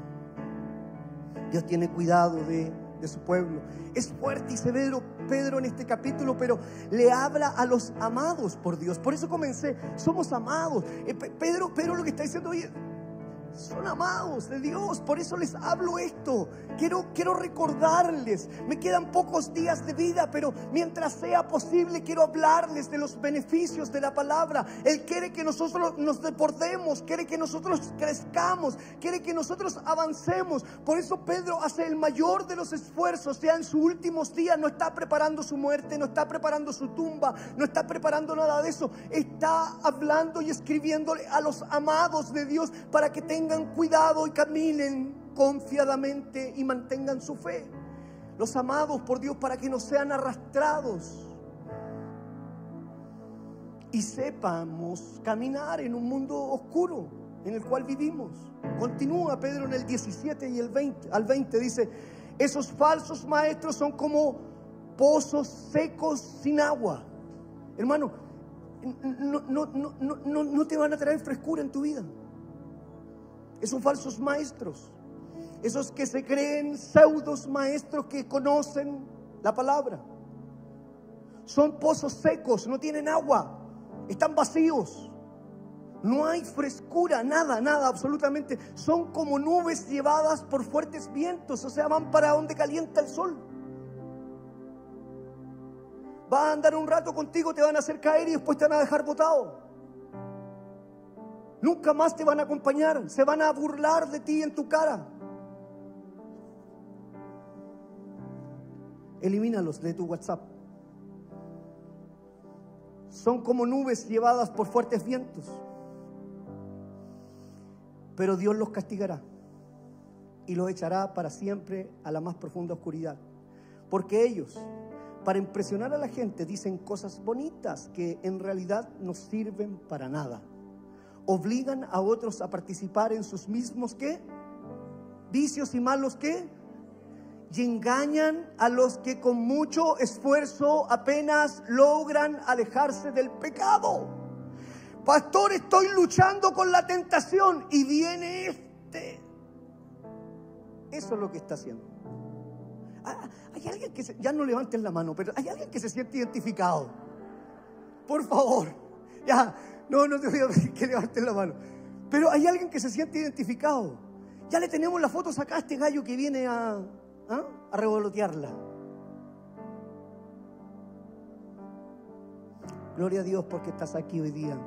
Dios tiene cuidado de, de su pueblo. Es fuerte y severo Pedro en este capítulo, pero le habla a los amados por Dios. Por eso comencé, somos amados. Eh, Pedro, Pedro lo que está diciendo, oye, son amados de Dios, por eso les hablo esto. Quiero, quiero recordarles, me quedan pocos días de vida, pero mientras sea posible quiero hablarles de los beneficios de la palabra. Él quiere que nosotros nos deportemos, quiere que nosotros crezcamos, quiere que nosotros avancemos. Por eso Pedro hace el mayor de los esfuerzos, ya en sus últimos días, no está preparando su muerte, no está preparando su tumba, no está preparando nada de eso. Está hablando y escribiéndole a los amados de Dios para que tengan cuidado y caminen confiadamente y mantengan su fe. Los amados por Dios para que no sean arrastrados y sepamos caminar en un mundo oscuro en el cual vivimos. Continúa Pedro en el 17 y el 20, al 20 dice, esos falsos maestros son como pozos secos sin agua. Hermano, no, no, no, no te van a traer frescura en tu vida esos falsos maestros, esos que se creen pseudos maestros que conocen la palabra. Son pozos secos, no tienen agua, están vacíos. No hay frescura, nada, nada, absolutamente. Son como nubes llevadas por fuertes vientos, o sea, van para donde calienta el sol. Va a andar un rato contigo, te van a hacer caer y después te van a dejar botado. Nunca más te van a acompañar. Se van a burlar de ti en tu cara. Elimínalos de tu WhatsApp. Son como nubes llevadas por fuertes vientos. Pero Dios los castigará y los echará para siempre a la más profunda oscuridad. Porque ellos, para impresionar a la gente, dicen cosas bonitas que en realidad no sirven para nada obligan a otros a participar en sus mismos qué? Vicios y malos qué? Y engañan a los que con mucho esfuerzo apenas logran alejarse del pecado. Pastor, estoy luchando con la tentación y viene este. Eso es lo que está haciendo. Ah, hay alguien que se, ya no levanten la mano, pero hay alguien que se siente identificado. Por favor, ya, no, no te voy a pedir que levantes la mano. Pero hay alguien que se siente identificado. Ya le tenemos las fotos acá a este gallo que viene a, ¿ah? a revolotearla. Gloria a Dios porque estás aquí hoy día.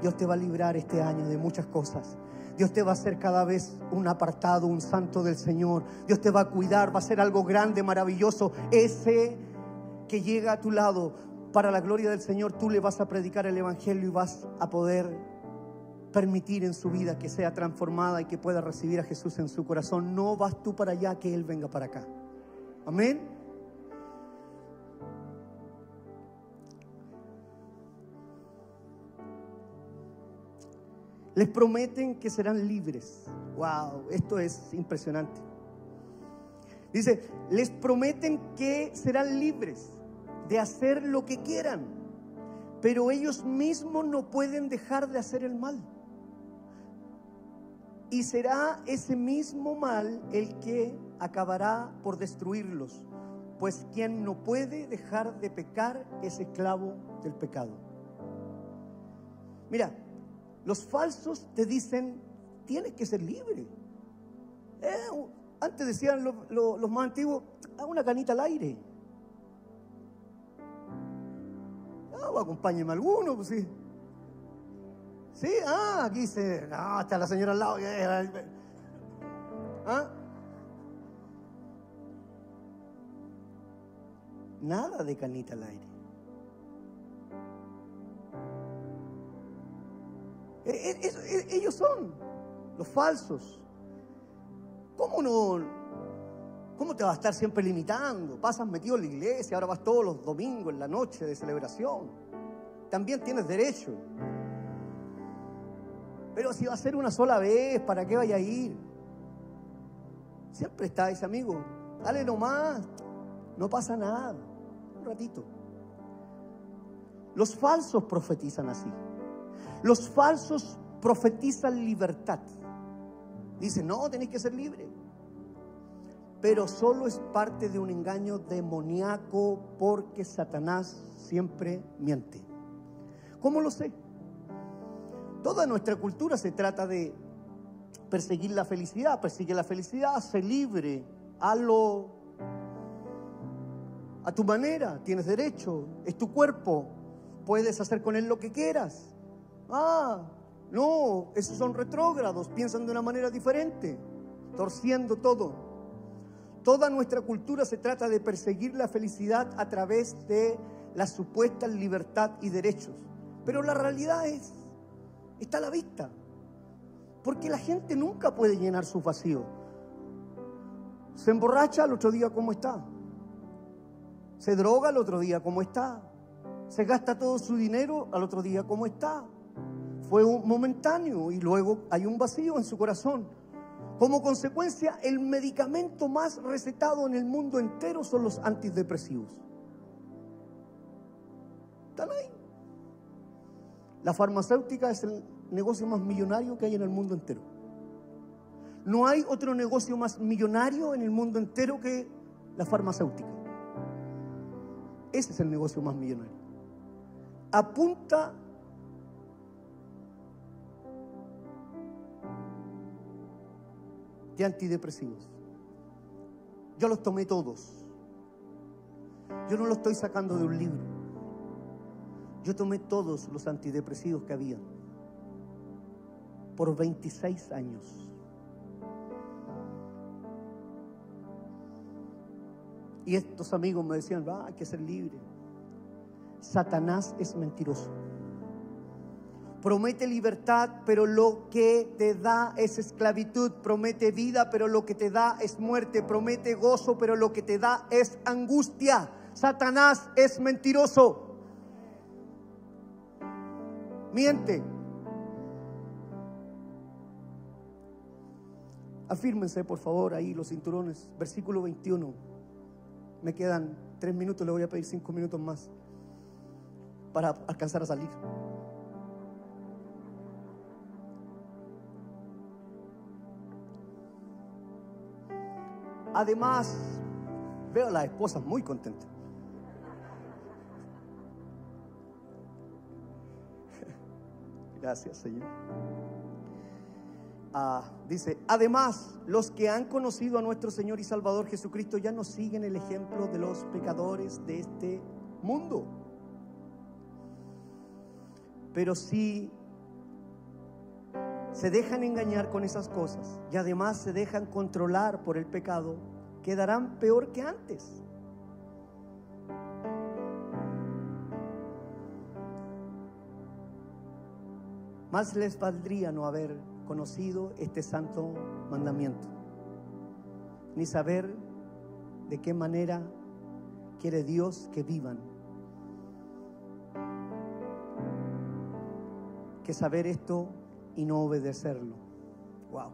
Dios te va a librar este año de muchas cosas. Dios te va a hacer cada vez un apartado, un santo del Señor. Dios te va a cuidar, va a ser algo grande, maravilloso. Ese que llega a tu lado para la gloria del Señor, tú le vas a predicar el Evangelio y vas a poder permitir en su vida que sea transformada y que pueda recibir a Jesús en su corazón. No vas tú para allá, que Él venga para acá. Amén. Les prometen que serán libres. Wow, esto es impresionante. Dice, les prometen que serán libres de hacer lo que quieran, pero ellos mismos no pueden dejar de hacer el mal. Y será ese mismo mal el que acabará por destruirlos, pues quien no puede dejar de pecar es esclavo del pecado. Mira, los falsos te dicen, tienes que ser libre. Eh, antes decían los más antiguos, a una canita al aire. acompáñeme alguno, pues sí. Sí, ah, aquí se. Ah, está la señora al lado. ¿Ah? Nada de canita al aire. E, e, e, ellos son los falsos. ¿Cómo no? ¿Cómo te vas a estar siempre limitando? Pasas metido en la iglesia, ahora vas todos los domingos en la noche de celebración. También tienes derecho. Pero si va a ser una sola vez, ¿para qué vaya a ir? Siempre está ese amigo. Dale nomás. No pasa nada. Un ratito. Los falsos profetizan así. Los falsos profetizan libertad. Dicen, no, tenéis que ser libre. Pero solo es parte de un engaño demoníaco porque Satanás siempre miente. ¿Cómo lo sé? Toda nuestra cultura se trata de perseguir la felicidad. Persigue la felicidad, sé libre, hazlo a tu manera, tienes derecho, es tu cuerpo, puedes hacer con él lo que quieras. Ah, no, esos son retrógrados, piensan de una manera diferente, torciendo todo. Toda nuestra cultura se trata de perseguir la felicidad a través de la supuesta libertad y derechos. Pero la realidad es, está a la vista. Porque la gente nunca puede llenar su vacío. Se emborracha al otro día como está. Se droga al otro día como está. Se gasta todo su dinero al otro día como está. Fue un momentáneo y luego hay un vacío en su corazón. Como consecuencia, el medicamento más recetado en el mundo entero son los antidepresivos. Están ahí. La farmacéutica es el negocio más millonario que hay en el mundo entero. No hay otro negocio más millonario en el mundo entero que la farmacéutica. Ese es el negocio más millonario. Apunta de antidepresivos. Yo los tomé todos. Yo no los estoy sacando de un libro. Yo tomé todos los antidepresivos que había por 26 años. Y estos amigos me decían, va, hay que ser libre. Satanás es mentiroso. Promete libertad, pero lo que te da es esclavitud. Promete vida, pero lo que te da es muerte. Promete gozo, pero lo que te da es angustia. Satanás es mentiroso. Miente. Afírmense, por favor, ahí los cinturones. Versículo 21. Me quedan tres minutos, le voy a pedir cinco minutos más para alcanzar a salir. Además, veo a las esposas muy contentas. [LAUGHS] Gracias, Señor. Ah, dice, además, los que han conocido a nuestro Señor y Salvador Jesucristo ya no siguen el ejemplo de los pecadores de este mundo. Pero si se dejan engañar con esas cosas y además se dejan controlar por el pecado, quedarán peor que antes. Más les valdría no haber conocido este santo mandamiento, ni saber de qué manera quiere Dios que vivan, que saber esto y no obedecerlo. Wow.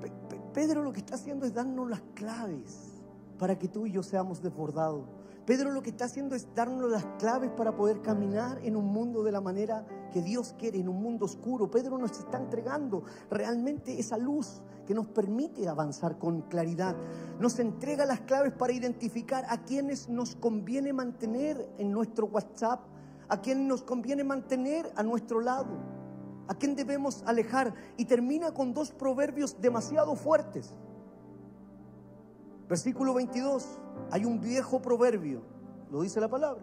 Pe- Pe- Pedro lo que está haciendo es darnos las claves para que tú y yo seamos desbordados. Pedro lo que está haciendo es darnos las claves para poder caminar en un mundo de la manera que Dios quiere, en un mundo oscuro. Pedro nos está entregando realmente esa luz que nos permite avanzar con claridad. Nos entrega las claves para identificar a quienes nos conviene mantener en nuestro WhatsApp, a quienes nos conviene mantener a nuestro lado, a quién debemos alejar. Y termina con dos proverbios demasiado fuertes. Versículo 22. Hay un viejo proverbio. Lo dice la palabra.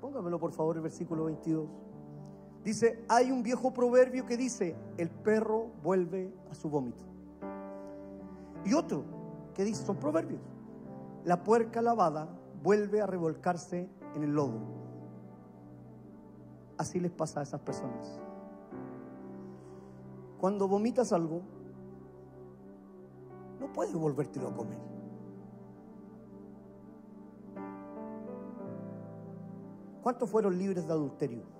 Póngamelo por favor el versículo 22. Dice, hay un viejo proverbio que dice, el perro vuelve a su vómito. Y otro que dice, son proverbios. La puerca lavada vuelve a revolcarse en el lodo. así les pasa a esas personas. Cuando vomitas algo, no puedes volvértelo a comer. ¿Cuántos fueron libres de adulterio?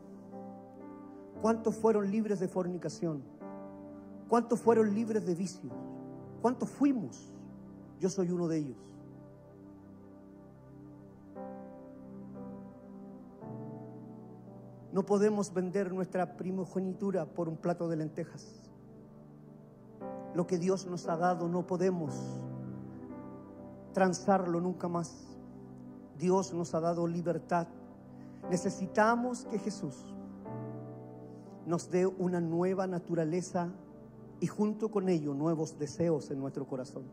¿Cuántos fueron libres de fornicación? ¿Cuántos fueron libres de vicios? ¿Cuántos fuimos? Yo soy uno de ellos. No podemos vender nuestra primogenitura por un plato de lentejas. Lo que Dios nos ha dado no podemos transarlo nunca más. Dios nos ha dado libertad. Necesitamos que Jesús nos dé una nueva naturaleza y junto con ello nuevos deseos en nuestro corazón.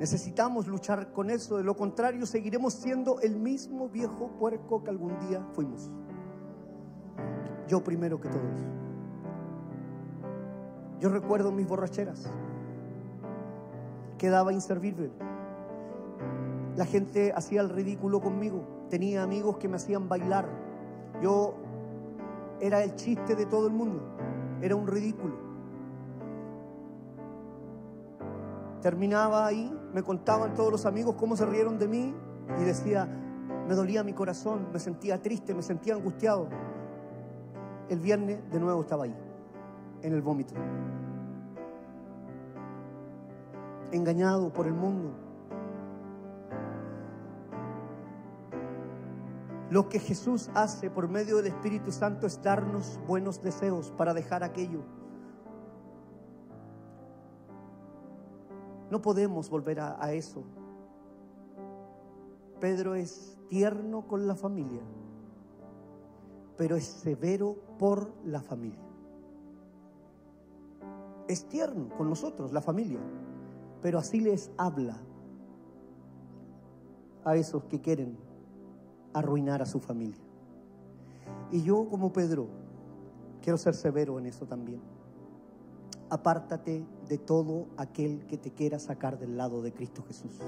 Necesitamos luchar con eso, de lo contrario seguiremos siendo el mismo viejo puerco que algún día fuimos. Yo primero que todos. Yo recuerdo mis borracheras. Quedaba inservible. La gente hacía el ridículo conmigo. Tenía amigos que me hacían bailar. Yo era el chiste de todo el mundo. Era un ridículo. Terminaba ahí, me contaban todos los amigos cómo se rieron de mí y decía, me dolía mi corazón, me sentía triste, me sentía angustiado. El viernes de nuevo estaba ahí, en el vómito. Engañado por el mundo. Lo que Jesús hace por medio del Espíritu Santo es darnos buenos deseos para dejar aquello No podemos volver a, eso. Pedro es tierno con la familia, pero es severo por la familia. Es tierno con nosotros, la familia, pero así les habla a esos que quieren arruinar a su familia. Y yo como Pedro quiero ser severo en eso también apártate de todo aquel que te quiera sacar del lado de Cristo Jesús.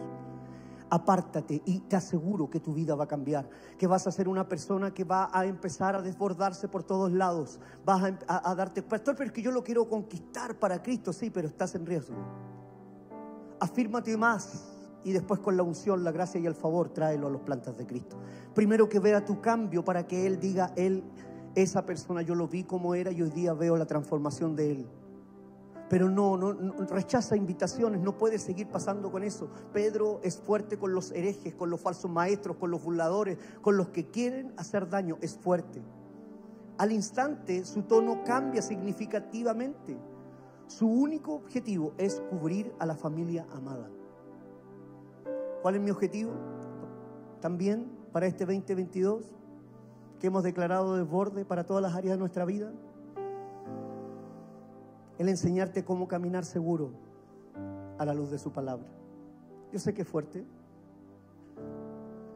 Apártate y te aseguro que tu vida va a cambiar, que vas a ser una persona que va a empezar a desbordarse por todos lados, vas a, darte, pastor, pero es que yo lo quiero conquistar para Cristo, sí, pero estás en riesgo. Afírmate más y después con la unción, la gracia y el favor, tráelo a los plantas de Cristo. Primero que vea tu cambio para que Él diga, Él, esa persona yo lo vi como era y hoy día veo la transformación de Él pero no, no, rechaza invitaciones, no puede seguir pasando con eso. Pedro es fuerte con los herejes, con los falsos maestros, con los burladores, con los que quieren hacer daño, es fuerte. Al instante su tono cambia significativamente. Su único objetivo es cubrir a la familia amada. ¿Cuál es mi objetivo? También para este 2022 que hemos declarado desborde para todas las áreas de nuestra vida el enseñarte cómo caminar seguro a la luz de su palabra. Yo sé que es fuerte,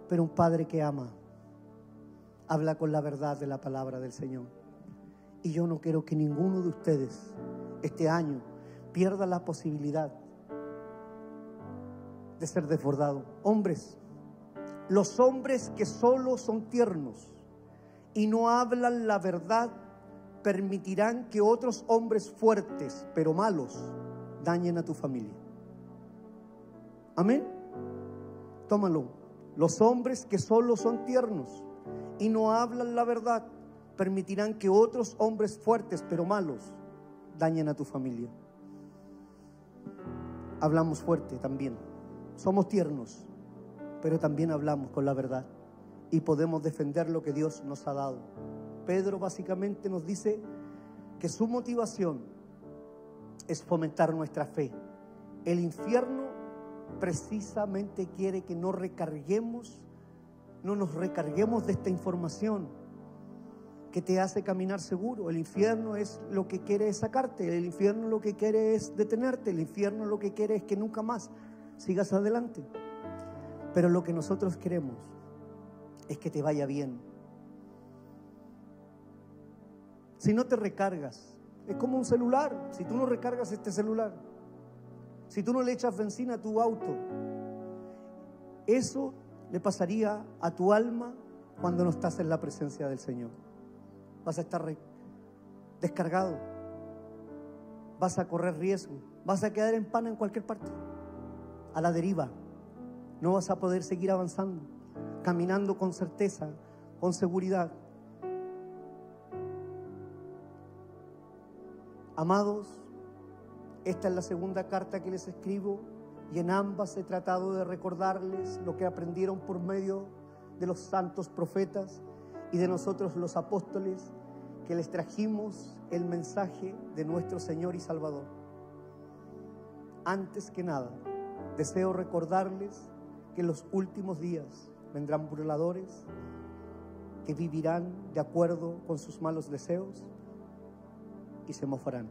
pero un padre que ama habla con la verdad de la palabra del Señor. Y yo no quiero que ninguno de ustedes este año pierda la posibilidad de ser desbordado. Hombres, los hombres que solo son tiernos y no hablan la verdad permitirán que otros hombres fuertes, pero malos, dañen a tu familia. Amén. Tómalo. Los hombres que solo son tiernos y no hablan la verdad, permitirán que otros hombres fuertes, pero malos, dañen a tu familia. Hablamos fuerte también. Somos tiernos, pero también hablamos con la verdad y podemos defender lo que Dios nos ha dado. Pedro básicamente nos dice que su motivación es fomentar nuestra fe. El infierno precisamente quiere que no recarguemos, no nos recarguemos de esta información que te hace caminar seguro. El infierno es lo que quiere sacarte, el infierno lo que quiere es detenerte, el infierno lo que quiere es que nunca más sigas adelante. Pero lo que nosotros queremos es que te vaya bien, si no te recargas. Es como un celular. Si tú no recargas este celular, si tú no le echas benzina a tu auto, eso le pasaría a tu alma cuando no estás en la presencia del Señor. vas a estar descargado, vas a correr riesgo, vas a quedar en pana en cualquier parte, a la deriva. No vas a poder seguir avanzando, caminando con certeza, con seguridad. Amados, esta es la segunda carta que les escribo y en ambas he tratado de recordarles lo que aprendieron por medio de los santos profetas y de nosotros los apóstoles que les trajimos el mensaje de nuestro Señor y Salvador. Antes que nada, deseo recordarles que en los últimos días vendrán burladores que vivirán de acuerdo con sus malos deseos y se mofarán.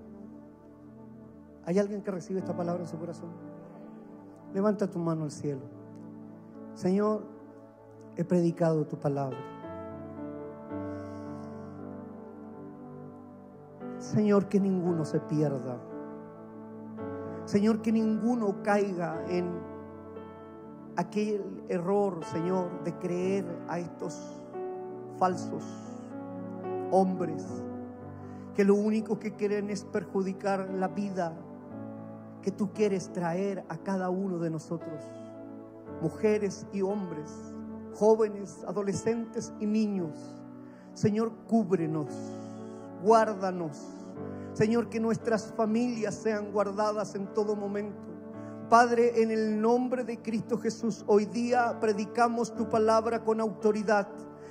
¿Hay alguien que recibe esta palabra en su corazón? Levanta tu mano al cielo. Señor, he predicado tu palabra. Señor, que ninguno se pierda. Señor, que ninguno caiga en aquel error, Señor, de creer a estos falsos hombres que lo único que quieren es perjudicar la vida que tú quieres traer a cada uno de nosotros, mujeres y hombres, jóvenes, adolescentes y niños. Señor, cúbrenos, guárdanos. Señor, que nuestras familias sean guardadas en todo momento. Padre, en el nombre de Cristo Jesús, hoy día predicamos tu palabra con autoridad.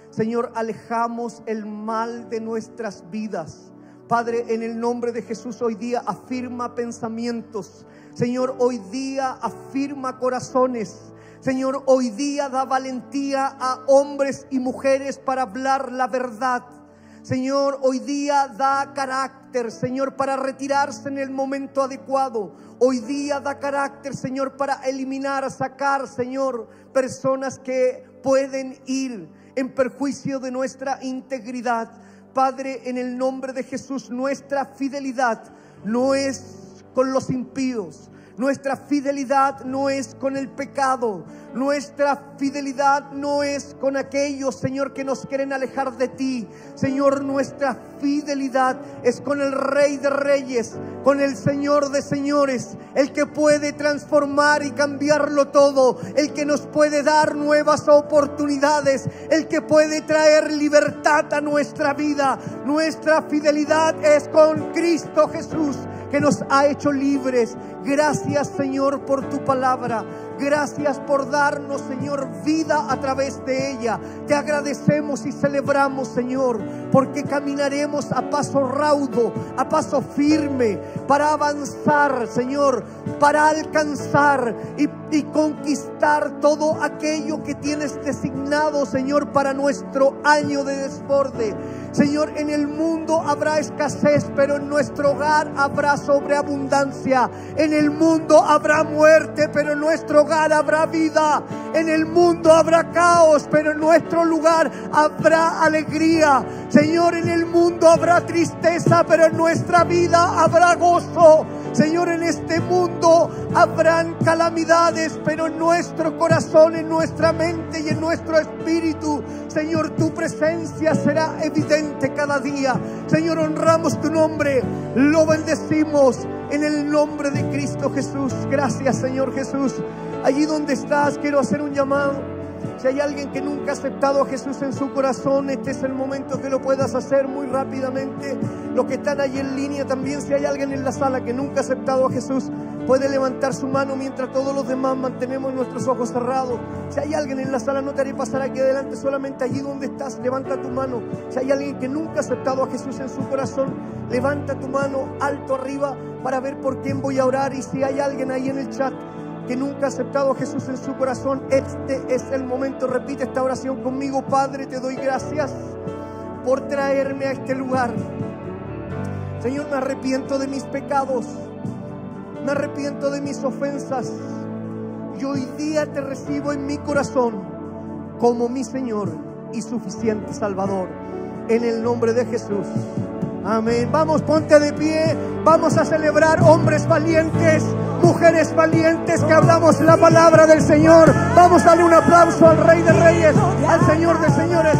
Señor, alejamos el mal de nuestras vidas. Padre, en el nombre de Jesús hoy día afirma pensamientos. Señor, hoy día afirma corazones. Señor, hoy día da valentía a hombres y mujeres para hablar la verdad. Señor, hoy día da carácter, Señor, para retirarse en el momento adecuado. Hoy día da carácter, Señor, para eliminar, sacar, Señor, personas que pueden ir en perjuicio de nuestra integridad. Padre, en el nombre de Jesús, nuestra fidelidad no es con los impíos. Nuestra fidelidad no es con el pecado. Nuestra fidelidad no es con aquellos, Señor, que nos quieren alejar de ti. Señor, nuestra fidelidad es con el Rey de Reyes, con el Señor de Señores, el que puede transformar y cambiarlo todo, el que nos puede dar nuevas oportunidades, el que puede traer libertad a nuestra vida. Nuestra fidelidad es con Cristo Jesús, que nos ha hecho libres. Gracias, Señor, por tu palabra. Gracias por darnos, Señor, vida a través de ella. Te agradecemos y celebramos, Señor, porque caminaremos a paso raudo, a paso firme, para avanzar, Señor, para alcanzar y, conquistar todo aquello que tienes designado, Señor, para nuestro año de desborde. Señor, en el mundo habrá escasez, pero en nuestro hogar habrá sobreabundancia. En el mundo habrá muerte, pero en nuestro hogar habrá vida. En el mundo habrá caos, pero en nuestro lugar habrá alegría. Señor, en el mundo habrá tristeza, pero en nuestra vida habrá gozo. Señor, en este mundo habrán calamidades, pero en nuestro corazón, en nuestra mente y en nuestro espíritu, Señor, tu presencia será evidente cada día. Señor, honramos tu nombre, lo bendecimos en el nombre de Cristo Jesús. Gracias, Señor Jesús. Allí donde estás, quiero hacer un llamado. Si hay alguien que nunca ha aceptado a Jesús en su corazón, este es el momento que lo puedas hacer muy rápidamente. Los que están ahí en línea también, si hay alguien en la sala que nunca ha aceptado a Jesús, puede levantar su mano mientras todos los demás mantenemos nuestros ojos cerrados. Si hay alguien en la sala, no te haré pasar aquí adelante, solamente allí donde estás, levanta tu mano. Si hay alguien que nunca ha aceptado a Jesús en su corazón, levanta tu mano alto arriba para ver por quién voy a orar. Y si hay alguien ahí en el chat, que nunca ha aceptado a Jesús en su corazón, este es el momento. Repite esta oración conmigo. Padre, te doy gracias por traerme a este lugar. Señor, me arrepiento de mis pecados. Me arrepiento de mis ofensas. Y hoy día te recibo en mi corazón como mi Señor y suficiente Salvador. En el nombre de Jesús. Amén. Vamos, ponte de pie. Vamos a celebrar hombres valientes, mujeres valientes que hablamos la palabra del Señor. Vamos a darle un aplauso al Rey de Reyes, al Señor de Señores.